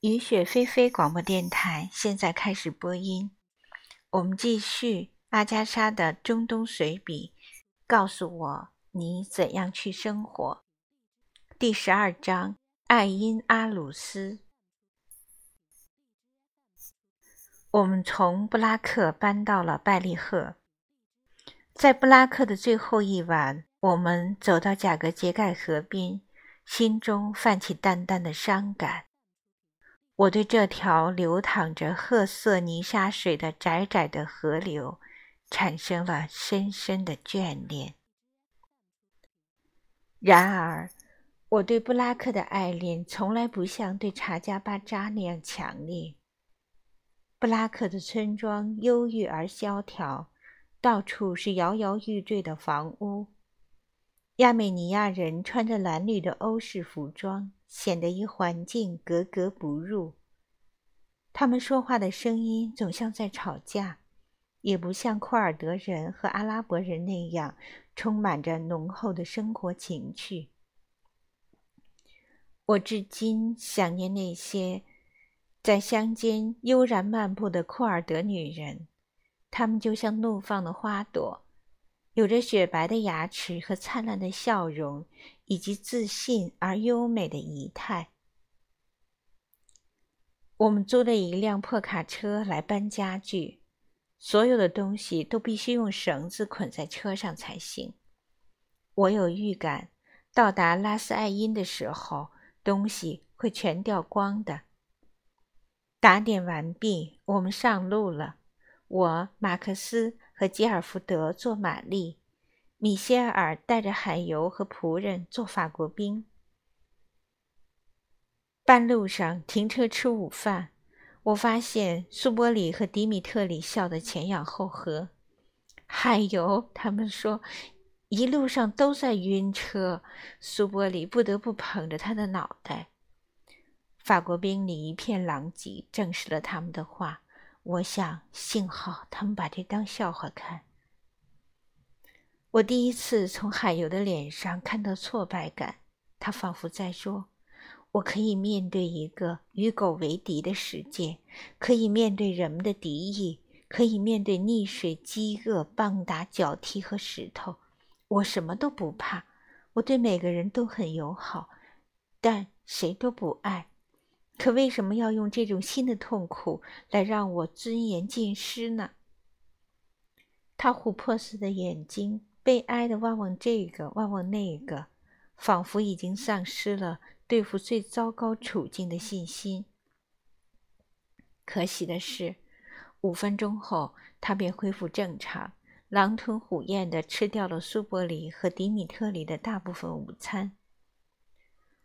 雨雪霏霏广播电台现在开始播音。我们继续阿加莎的中东随笔。告诉我你怎样去生活。第十二章：爱因阿鲁斯。我们从布拉克搬到了拜利赫。在布拉克的最后一晚，我们走到贾格杰盖河边，心中泛起淡淡的伤感。我对这条流淌着褐色泥沙水的窄窄的河流，产生了深深的眷恋。然而，我对布拉克的爱恋从来不像对查加巴扎那样强烈。布拉克的村庄忧郁而萧条，到处是摇摇欲坠的房屋。亚美尼亚人穿着蓝绿的欧式服装，显得与环境格格不入。他们说话的声音总像在吵架，也不像库尔德人和阿拉伯人那样充满着浓厚的生活情趣。我至今想念那些。在乡间悠然漫步的库尔德女人，她们就像怒放的花朵，有着雪白的牙齿和灿烂的笑容，以及自信而优美的仪态。我们租了一辆破卡车来搬家具，所有的东西都必须用绳子捆在车上才行。我有预感，到达拉斯艾因的时候，东西会全掉光的。打点完毕，我们上路了。我、马克思和吉尔福德做玛丽，米歇尔带着海尤和仆人做法国兵。半路上停车吃午饭，我发现苏波里和迪米特里笑得前仰后合。海尤他们说，一路上都在晕车。苏波里不得不捧着他的脑袋。法国兵里一片狼藉，证实了他们的话。我想，幸好他们把这当笑话看。我第一次从海油的脸上看到挫败感，他仿佛在说：“我可以面对一个与狗为敌的世界，可以面对人们的敌意，可以面对溺水、饥饿、棒打、脚踢和石头。我什么都不怕，我对每个人都很友好，但谁都不爱。”可为什么要用这种新的痛苦来让我尊严尽失呢？他琥珀似的眼睛悲哀地望望这个，望望那个，仿佛已经丧失了对付最糟糕处境的信心。可喜的是，五分钟后他便恢复正常，狼吞虎咽地吃掉了苏伯里和迪米特里的大部分午餐。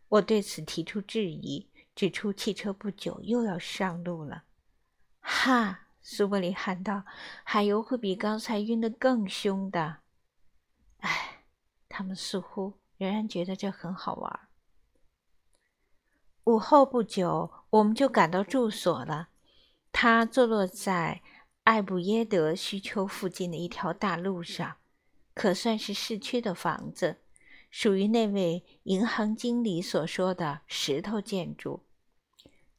我对此提出质疑。指出汽车不久又要上路了，哈！苏伯里喊道：“海油会比刚才晕得更凶的。”哎，他们似乎仍然觉得这很好玩。午后不久，我们就赶到住所了。它坐落在艾布耶德须丘附近的一条大路上，可算是市区的房子。属于那位银行经理所说的石头建筑。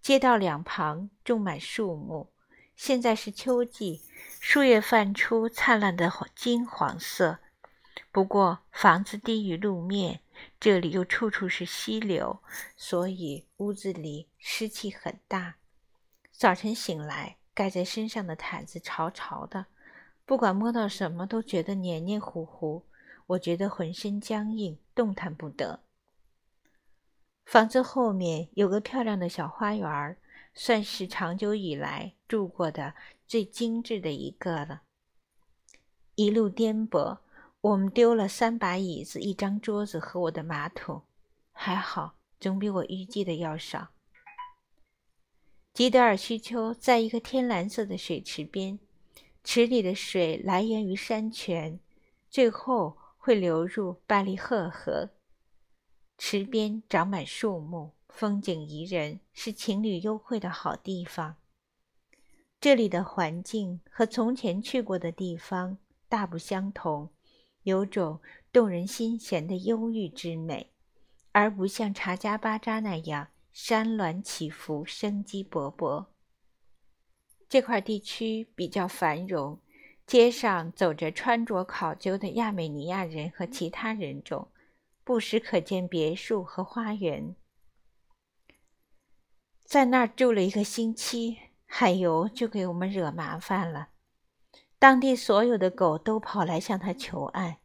街道两旁种满树木，现在是秋季，树叶泛出灿烂的金黄色。不过房子低于路面，这里又处处是溪流，所以屋子里湿气很大。早晨醒来，盖在身上的毯子潮潮的，不管摸到什么都觉得黏黏糊糊。我觉得浑身僵硬，动弹不得。房子后面有个漂亮的小花园，算是长久以来住过的最精致的一个了。一路颠簸，我们丢了三把椅子、一张桌子和我的马桶，还好，总比我预计的要少。吉德尔西丘在一个天蓝色的水池边，池里的水来源于山泉，最后。会流入巴利赫河，池边长满树木，风景宜人，是情侣幽会的好地方。这里的环境和从前去过的地方大不相同，有种动人心弦的忧郁之美，而不像查加巴扎那样山峦起伏，生机勃勃。这块地区比较繁荣，街上走着穿着考究的亚美尼亚人和其他人种，不时可见别墅和花园。在那儿住了一个星期，海油就给我们惹麻烦了。当地所有的狗都跑来向他求爱，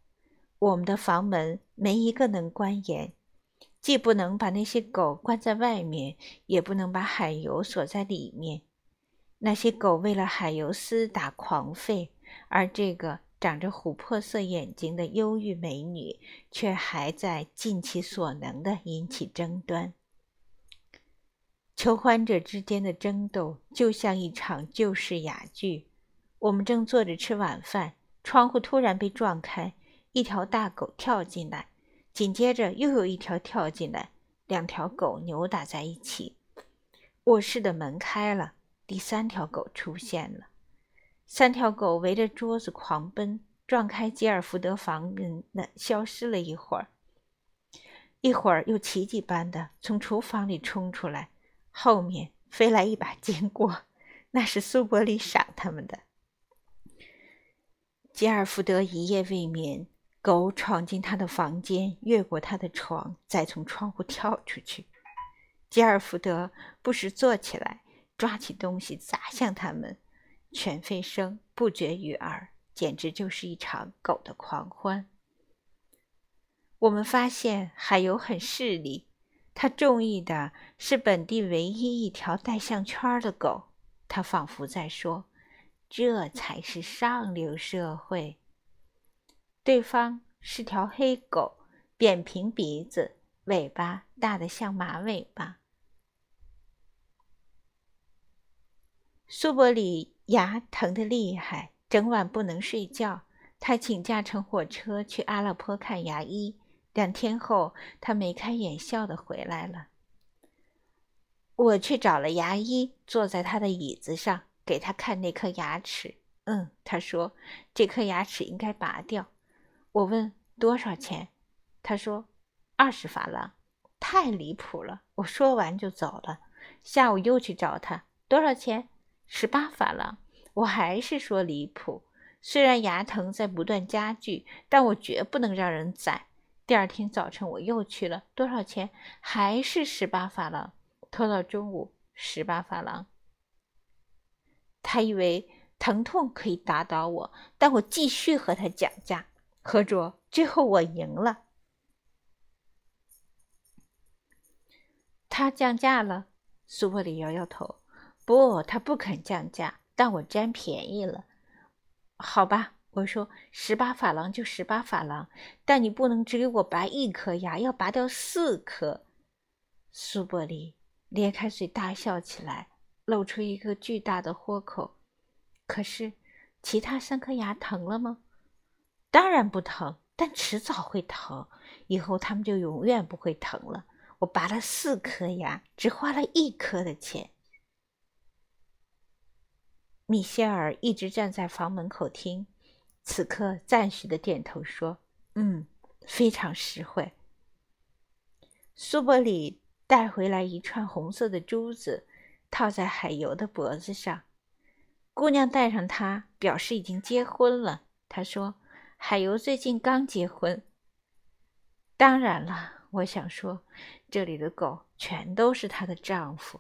我们的房门没一个能关严。既不能把那些狗关在外面，也不能把海油锁在里面。那些狗为了海油厮打狂吠，而这个长着琥珀色眼睛的忧郁美女却还在尽其所能地引起争端。求欢者之间的争斗就像一场旧式哑剧。我们正坐着吃晚饭，窗户突然被撞开，一条大狗跳进来。紧接着又有一条跳进来，两条狗扭打在一起。卧室的门开了，第三条狗出现了。三条狗围着桌子狂奔，撞开吉尔福德房门，那消失了一会儿。一会儿又奇迹般的从厨房里冲出来，后面飞来一把 金锅，那是苏伯里赏他们的。吉尔福德一夜未眠。狗闯进他的房间，越过他的床，再从窗户跳出去。吉尔福德不时坐起来，抓起东西砸向他们，犬吠声不绝于耳，简直就是一场狗的狂欢。我们发现海游很势利，他中意的是本地唯一一条带项圈的狗。他仿佛在说：“这才是上流社会。”对方是条黑狗，扁平鼻子，尾巴大得像马尾巴。苏伯里牙疼得厉害，整晚不能睡觉。他请假乘火车去阿勒颇看牙医。两天后，他眉开眼笑的回来了。我去找了牙医，坐在他的椅子上，给他看那颗牙齿。嗯，他说这颗牙齿应该拔掉。我问多少钱，他说二十法郎，太离谱了。我说完就走了。下午又去找他，多少钱？十八法郎。我还是说离谱。虽然牙疼在不断加剧，但我绝不能让人宰。第二天早晨我又去了，多少钱？还是十八法郎。拖到中午，十八法郎。他以为疼痛可以打倒我，但我继续和他讲价。合着最后我赢了，他降价了。苏伯里摇摇头，不，他不肯降价，但我占便宜了。好吧，我说十八法郎就十八法郎，但你不能只给我拔一颗牙，要拔掉四颗。苏伯利咧开嘴大笑起来，露出一个巨大的豁口。可是其他三颗牙疼了吗？当然不疼，但迟早会疼。以后他们就永远不会疼了。我拔了四颗牙，只花了一颗的钱。米歇尔一直站在房门口听，此刻赞许的点头说：“嗯，非常实惠。”苏伯里带回来一串红色的珠子，套在海油的脖子上。姑娘戴上它，表示已经结婚了。她说。海油最近刚结婚。当然了，我想说，这里的狗全都是她的丈夫。